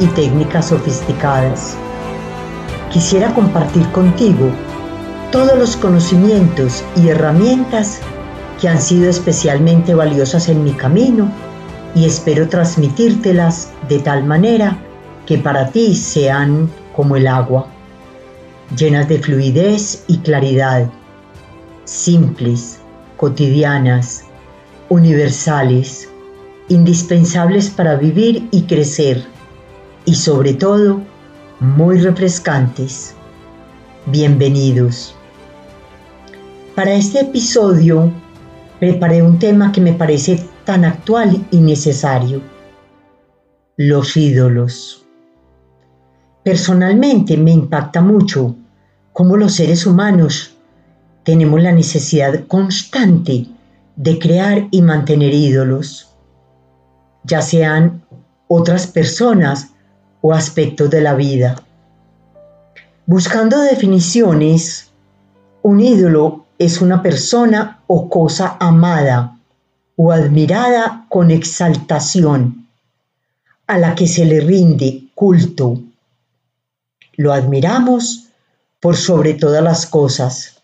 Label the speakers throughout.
Speaker 1: y técnicas sofisticadas. Quisiera compartir contigo todos los conocimientos y herramientas que han sido especialmente valiosas en mi camino y espero transmitírtelas de tal manera que para ti sean como el agua, llenas de fluidez y claridad, simples, cotidianas, universales, indispensables para vivir y crecer y sobre todo muy refrescantes. Bienvenidos. Para este episodio preparé un tema que me parece tan actual y necesario. Los ídolos. Personalmente me impacta mucho cómo los seres humanos tenemos la necesidad constante de crear y mantener ídolos, ya sean otras personas o aspectos de la vida. Buscando definiciones, un ídolo es una persona o cosa amada o admirada con exaltación, a la que se le rinde culto. Lo admiramos por sobre todas las cosas.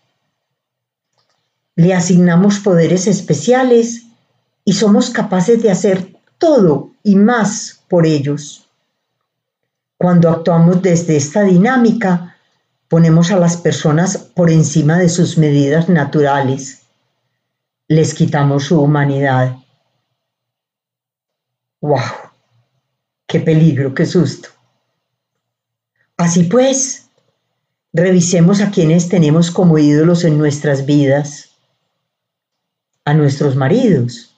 Speaker 1: Le asignamos poderes especiales y somos capaces de hacer todo y más por ellos. Cuando actuamos desde esta dinámica, ponemos a las personas por encima de sus medidas naturales. Les quitamos su humanidad. ¡Wow! ¡Qué peligro, qué susto! Así pues, revisemos a quienes tenemos como ídolos en nuestras vidas. A nuestros maridos,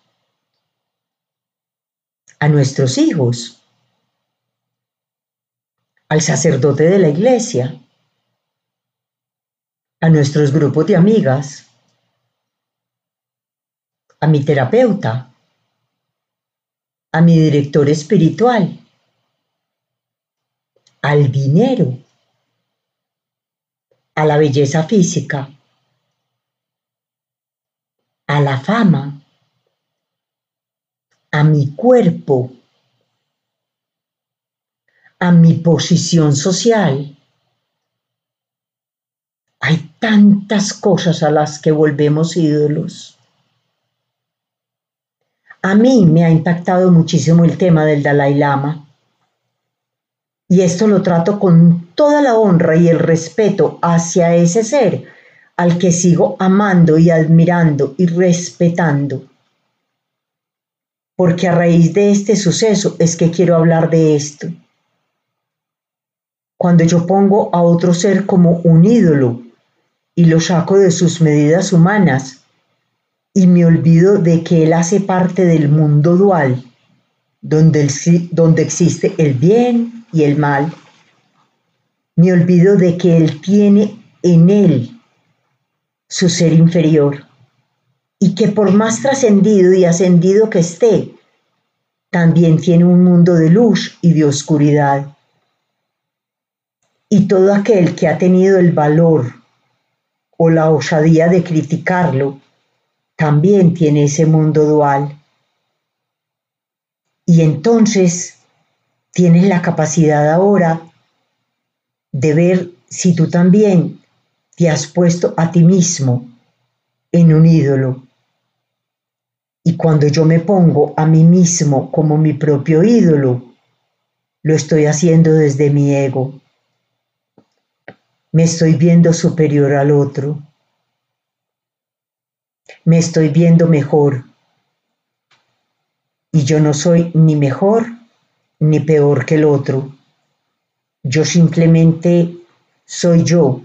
Speaker 1: a nuestros hijos, al sacerdote de la iglesia, a nuestros grupos de amigas, a mi terapeuta, a mi director espiritual, al dinero, a la belleza física, a la fama, a mi cuerpo, a mi posición social. Hay tantas cosas a las que volvemos ídolos. A mí me ha impactado muchísimo el tema del Dalai Lama. Y esto lo trato con toda la honra y el respeto hacia ese ser al que sigo amando y admirando y respetando. Porque a raíz de este suceso es que quiero hablar de esto cuando yo pongo a otro ser como un ídolo y lo saco de sus medidas humanas y me olvido de que él hace parte del mundo dual, donde, donde existe el bien y el mal. Me olvido de que él tiene en él su ser inferior y que por más trascendido y ascendido que esté, también tiene un mundo de luz y de oscuridad y todo aquel que ha tenido el valor o la osadía de criticarlo, también tiene ese mundo dual. Y entonces tienes la capacidad ahora de ver si tú también te has puesto a ti mismo en un ídolo. Y cuando yo me pongo a mí mismo como mi propio ídolo, lo estoy haciendo desde mi ego me estoy viendo superior al otro. Me estoy viendo mejor. Y yo no soy ni mejor ni peor que el otro. Yo simplemente soy yo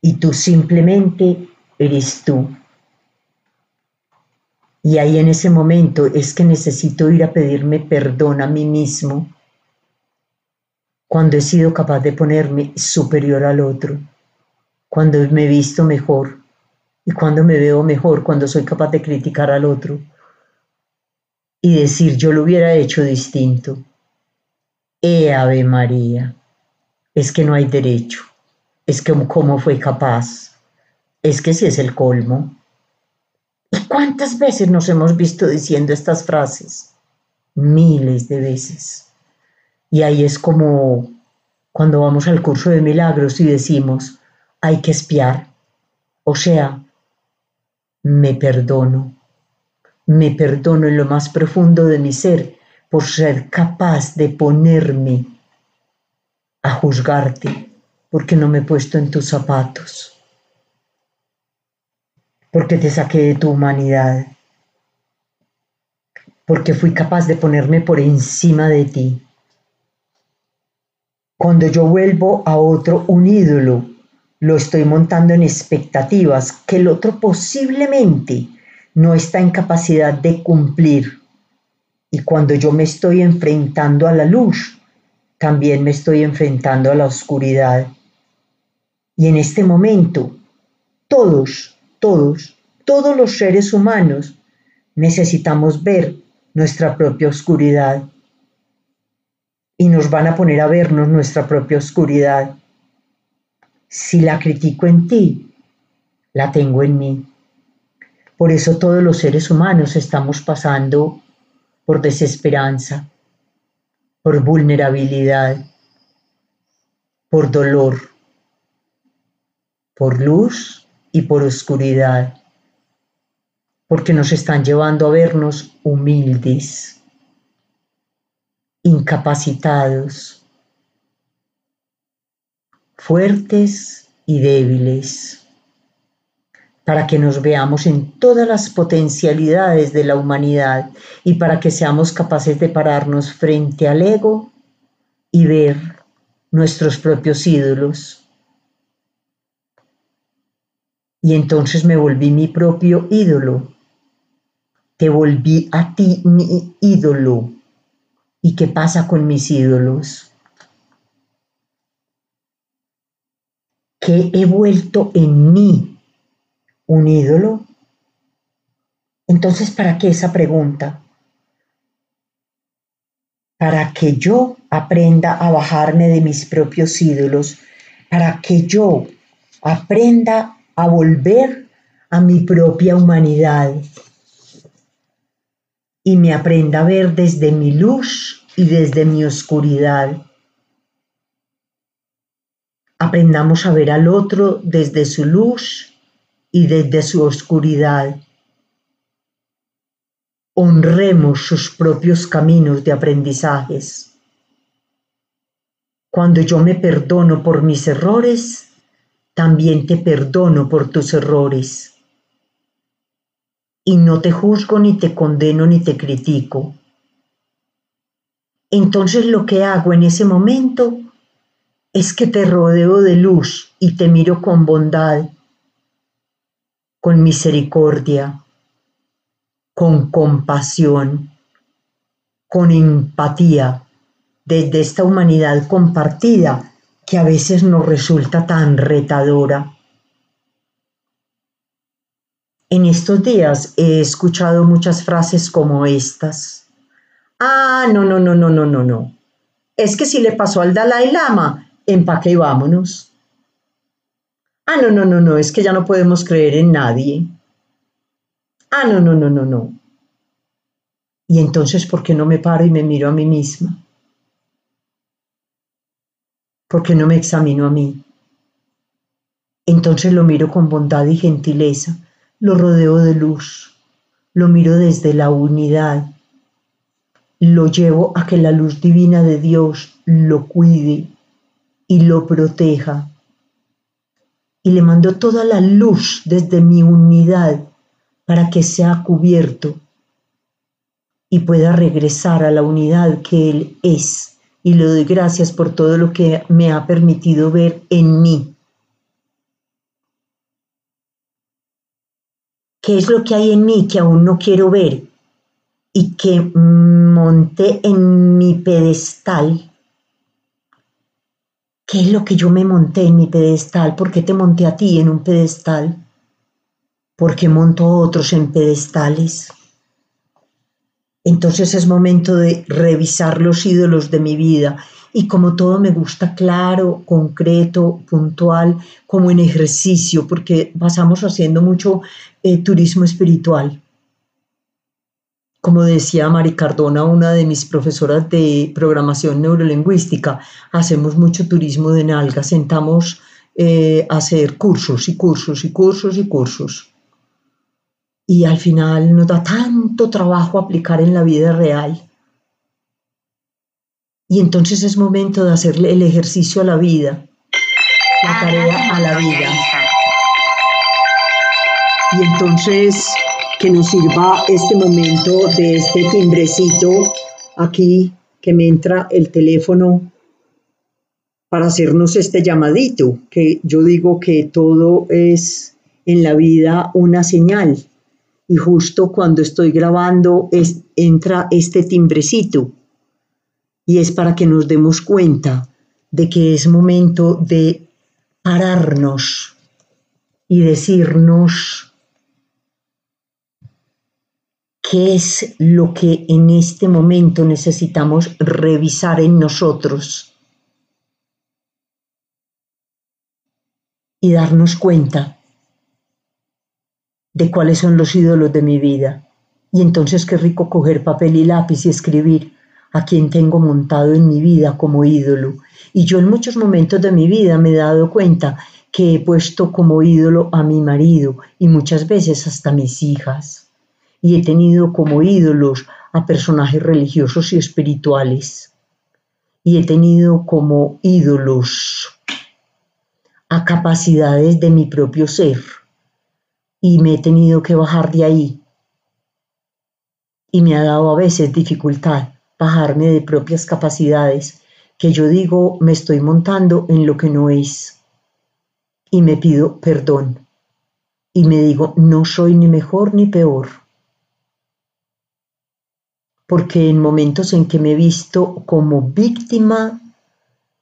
Speaker 1: y tú simplemente eres tú. Y ahí en ese momento es que necesito ir a pedirme perdón a mí mismo cuando he sido capaz de ponerme superior al otro, cuando me he visto mejor y cuando me veo mejor, cuando soy capaz de criticar al otro y decir yo lo hubiera hecho distinto. ¡Eh, Ave María! Es que no hay derecho, es que cómo fue capaz, es que si es el colmo. ¿Y cuántas veces nos hemos visto diciendo estas frases? Miles de veces. Y ahí es como cuando vamos al curso de milagros y decimos, hay que espiar. O sea, me perdono. Me perdono en lo más profundo de mi ser por ser capaz de ponerme a juzgarte porque no me he puesto en tus zapatos, porque te saqué de tu humanidad, porque fui capaz de ponerme por encima de ti cuando yo vuelvo a otro un ídolo, lo estoy montando en expectativas que el otro posiblemente no está en capacidad de cumplir. Y cuando yo me estoy enfrentando a la luz, también me estoy enfrentando a la oscuridad. Y en este momento, todos, todos, todos los seres humanos necesitamos ver nuestra propia oscuridad y nos van a poner a vernos nuestra propia oscuridad. Si la critico en ti, la tengo en mí. Por eso todos los seres humanos estamos pasando por desesperanza, por vulnerabilidad, por dolor, por luz y por oscuridad, porque nos están llevando a vernos humildes incapacitados, fuertes y débiles, para que nos veamos en todas las potencialidades de la humanidad y para que seamos capaces de pararnos frente al ego y ver nuestros propios ídolos. Y entonces me volví mi propio ídolo. Te volví a ti mi ídolo ¿Y qué pasa con mis ídolos? ¿Qué he vuelto en mí un ídolo? Entonces, ¿para qué esa pregunta? Para que yo aprenda a bajarme de mis propios ídolos, para que yo aprenda a volver a mi propia humanidad, y me aprenda a ver desde mi luz y desde mi oscuridad. Aprendamos a ver al otro desde su luz y desde su oscuridad. Honremos sus propios caminos de aprendizajes. Cuando yo me perdono por mis errores, también te perdono por tus errores y no te juzgo ni te condeno ni te critico. Entonces lo que hago en ese momento es que te rodeo de luz y te miro con bondad, con misericordia, con compasión, con empatía, desde esta humanidad compartida que a veces nos resulta tan retadora. En estos días he escuchado muchas frases como estas. Ah, no, no, no, no, no, no, no. Es que si le pasó al Dalai Lama, empaque y vámonos. Ah, no, no, no, no, es que ya no podemos creer en nadie. Ah, no, no, no, no, no. Y entonces, ¿por qué no me paro y me miro a mí misma? ¿Por qué no me examino a mí? Entonces lo miro con bondad y gentileza lo rodeo de luz, lo miro desde la unidad, lo llevo a que la luz divina de Dios lo cuide y lo proteja. Y le mando toda la luz desde mi unidad para que sea cubierto y pueda regresar a la unidad que Él es. Y le doy gracias por todo lo que me ha permitido ver en mí qué es lo que hay en mí que aún no quiero ver y que monté en mi pedestal ¿qué es lo que yo me monté en mi pedestal? ¿Por qué te monté a ti en un pedestal? ¿Por qué monto a otros en pedestales? Entonces es momento de revisar los ídolos de mi vida y como todo me gusta claro, concreto, puntual, como en ejercicio, porque pasamos haciendo mucho eh, turismo espiritual. Como decía Mari Cardona, una de mis profesoras de programación neurolingüística, hacemos mucho turismo de nalgas, sentamos eh, a hacer cursos y cursos y cursos y cursos. Y al final nos da tanto trabajo aplicar en la vida real. Y entonces es momento de hacerle el ejercicio a la vida, la tarea a la vida. Y entonces que nos sirva este momento de este timbrecito aquí que me entra el teléfono para hacernos este llamadito, que yo digo que todo es en la vida una señal. Y justo cuando estoy grabando es, entra este timbrecito. Y es para que nos demos cuenta de que es momento de pararnos y decirnos qué es lo que en este momento necesitamos revisar en nosotros y darnos cuenta de cuáles son los ídolos de mi vida. Y entonces qué rico coger papel y lápiz y escribir a quien tengo montado en mi vida como ídolo. Y yo en muchos momentos de mi vida me he dado cuenta que he puesto como ídolo a mi marido y muchas veces hasta mis hijas y he tenido como ídolos a personajes religiosos y espirituales. Y he tenido como ídolos a capacidades de mi propio ser. Y me he tenido que bajar de ahí. Y me ha dado a veces dificultad bajarme de propias capacidades que yo digo me estoy montando en lo que no es. Y me pido perdón. Y me digo, no soy ni mejor ni peor porque en momentos en que me he visto como víctima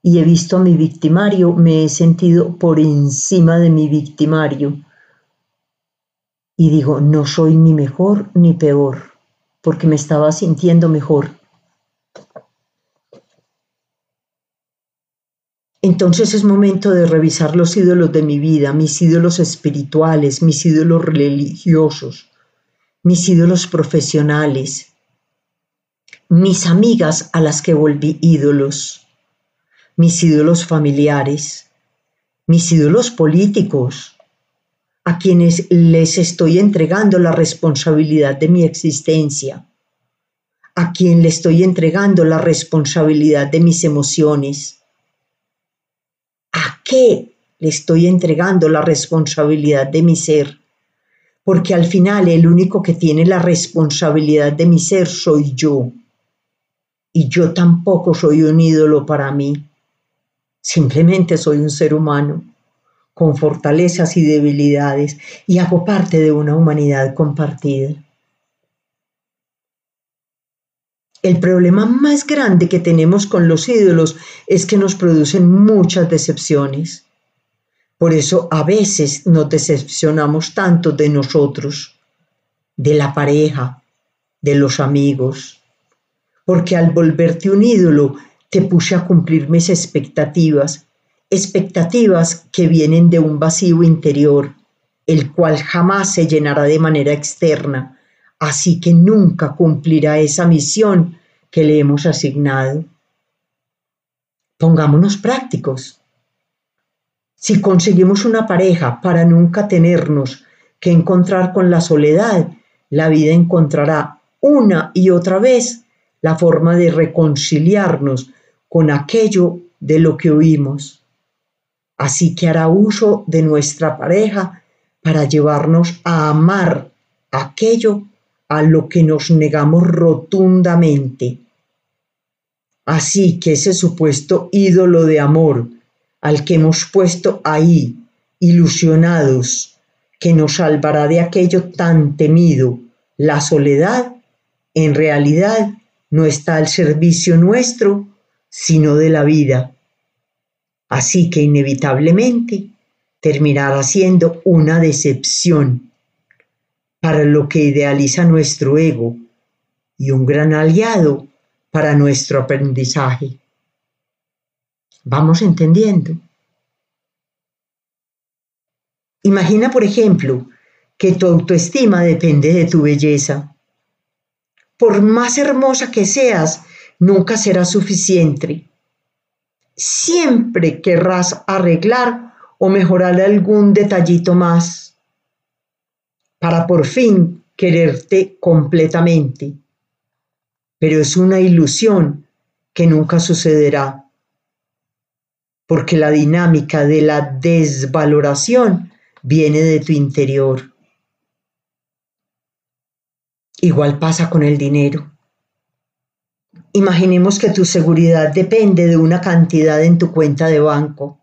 Speaker 1: y he visto a mi victimario, me he sentido por encima de mi victimario. Y digo, no soy ni mejor ni peor, porque me estaba sintiendo mejor. Entonces es momento de revisar los ídolos de mi vida, mis ídolos espirituales, mis ídolos religiosos, mis ídolos profesionales, mis amigas a las que volví ídolos, mis ídolos familiares, mis ídolos políticos, a quienes les estoy entregando la responsabilidad de mi existencia, a quien le estoy entregando la responsabilidad de mis emociones, qué le estoy entregando la responsabilidad de mi ser, porque al final el único que tiene la responsabilidad de mi ser soy yo y yo tampoco soy un ídolo para mí. Simplemente soy un ser humano con fortalezas y debilidades y hago parte de una humanidad compartida. El problema más grande que tenemos con los ídolos es que nos producen muchas decepciones. Por eso a veces nos decepcionamos tanto de nosotros, de la pareja, de los amigos, porque al volverte un ídolo te puse a cumplir mis expectativas, expectativas que vienen de un vacío interior, el cual jamás se llenará de manera externa, así que nunca cumplirá esa misión que le hemos asignado. Pongámonos prácticos. Si conseguimos una pareja para nunca tenernos que encontrar con la soledad, la vida encontrará una y otra vez la forma de reconciliarnos con aquello de lo que oímos. Así que hará uso de nuestra pareja para llevarnos a amar aquello a lo que nos negamos rotundamente. Así que ese supuesto ídolo de amor al que hemos puesto ahí, ilusionados, que nos salvará de aquello tan temido, la soledad, en realidad no está al servicio nuestro, sino de la vida. Así que inevitablemente terminará siendo una decepción para lo que idealiza nuestro ego y un gran aliado para nuestro aprendizaje. ¿Vamos entendiendo? Imagina, por ejemplo, que tu autoestima depende de tu belleza. Por más hermosa que seas, nunca será suficiente. Siempre querrás arreglar o mejorar algún detallito más para por fin quererte completamente. Pero es una ilusión que nunca sucederá, porque la dinámica de la desvaloración viene de tu interior. Igual pasa con el dinero. Imaginemos que tu seguridad depende de una cantidad en tu cuenta de banco.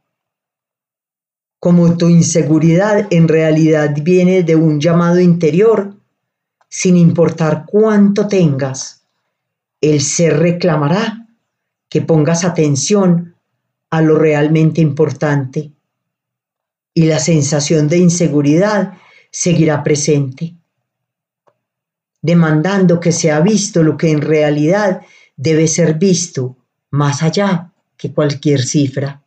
Speaker 1: Como tu inseguridad en realidad viene de un llamado interior, sin importar cuánto tengas, el ser reclamará que pongas atención a lo realmente importante y la sensación de inseguridad seguirá presente, demandando que sea visto lo que en realidad debe ser visto más allá que cualquier cifra.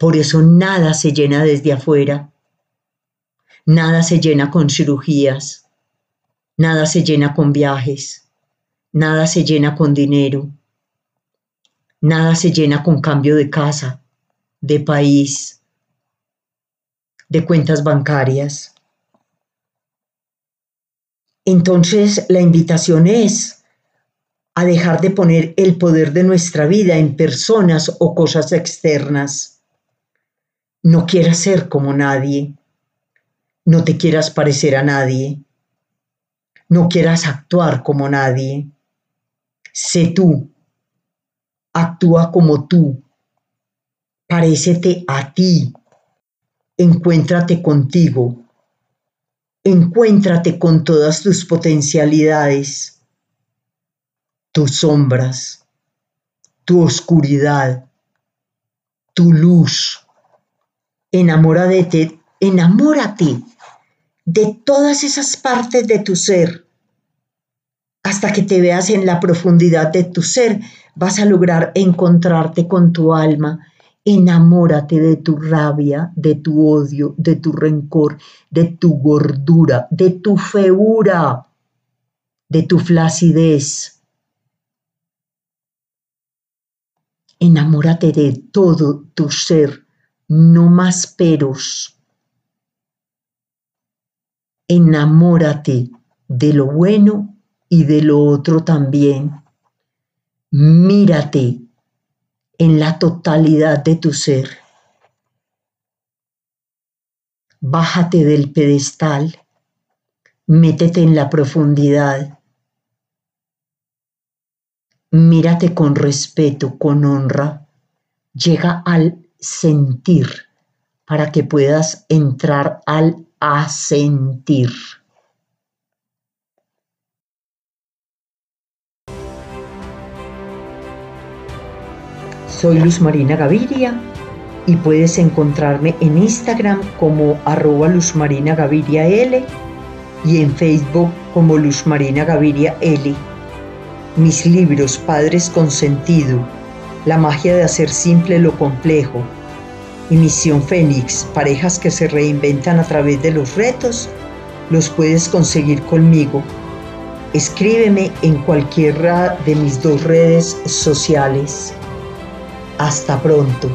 Speaker 1: Por eso nada se llena desde afuera, nada se llena con cirugías, nada se llena con viajes, nada se llena con dinero, nada se llena con cambio de casa, de país, de cuentas bancarias. Entonces la invitación es a dejar de poner el poder de nuestra vida en personas o cosas externas. No quieras ser como nadie. No te quieras parecer a nadie. No quieras actuar como nadie. Sé tú. Actúa como tú. Parécete a ti. Encuéntrate contigo. Encuéntrate con todas tus potencialidades tus sombras, tu oscuridad, tu luz. Enamórate, enamórate de todas esas partes de tu ser. Hasta que te veas en la profundidad de tu ser, vas a lograr encontrarte con tu alma. Enamórate de tu rabia, de tu odio, de tu rencor, de tu gordura, de tu feura, de tu flacidez Enamórate de todo tu ser, no más peros. Enamórate de lo bueno y de lo otro también. Mírate en la totalidad de tu ser. Bájate del pedestal, métete en la profundidad mírate con respeto, con honra, llega al sentir para que puedas entrar al asentir. Soy Luz Marina Gaviria y puedes encontrarme en Instagram como arroba Luz Marina Gaviria L y en Facebook como Luz Marina Gaviria L mis libros Padres con Sentido, La magia de hacer simple lo complejo y Misión Fénix, parejas que se reinventan a través de los retos, los puedes conseguir conmigo. Escríbeme en cualquiera de mis dos redes sociales. Hasta pronto.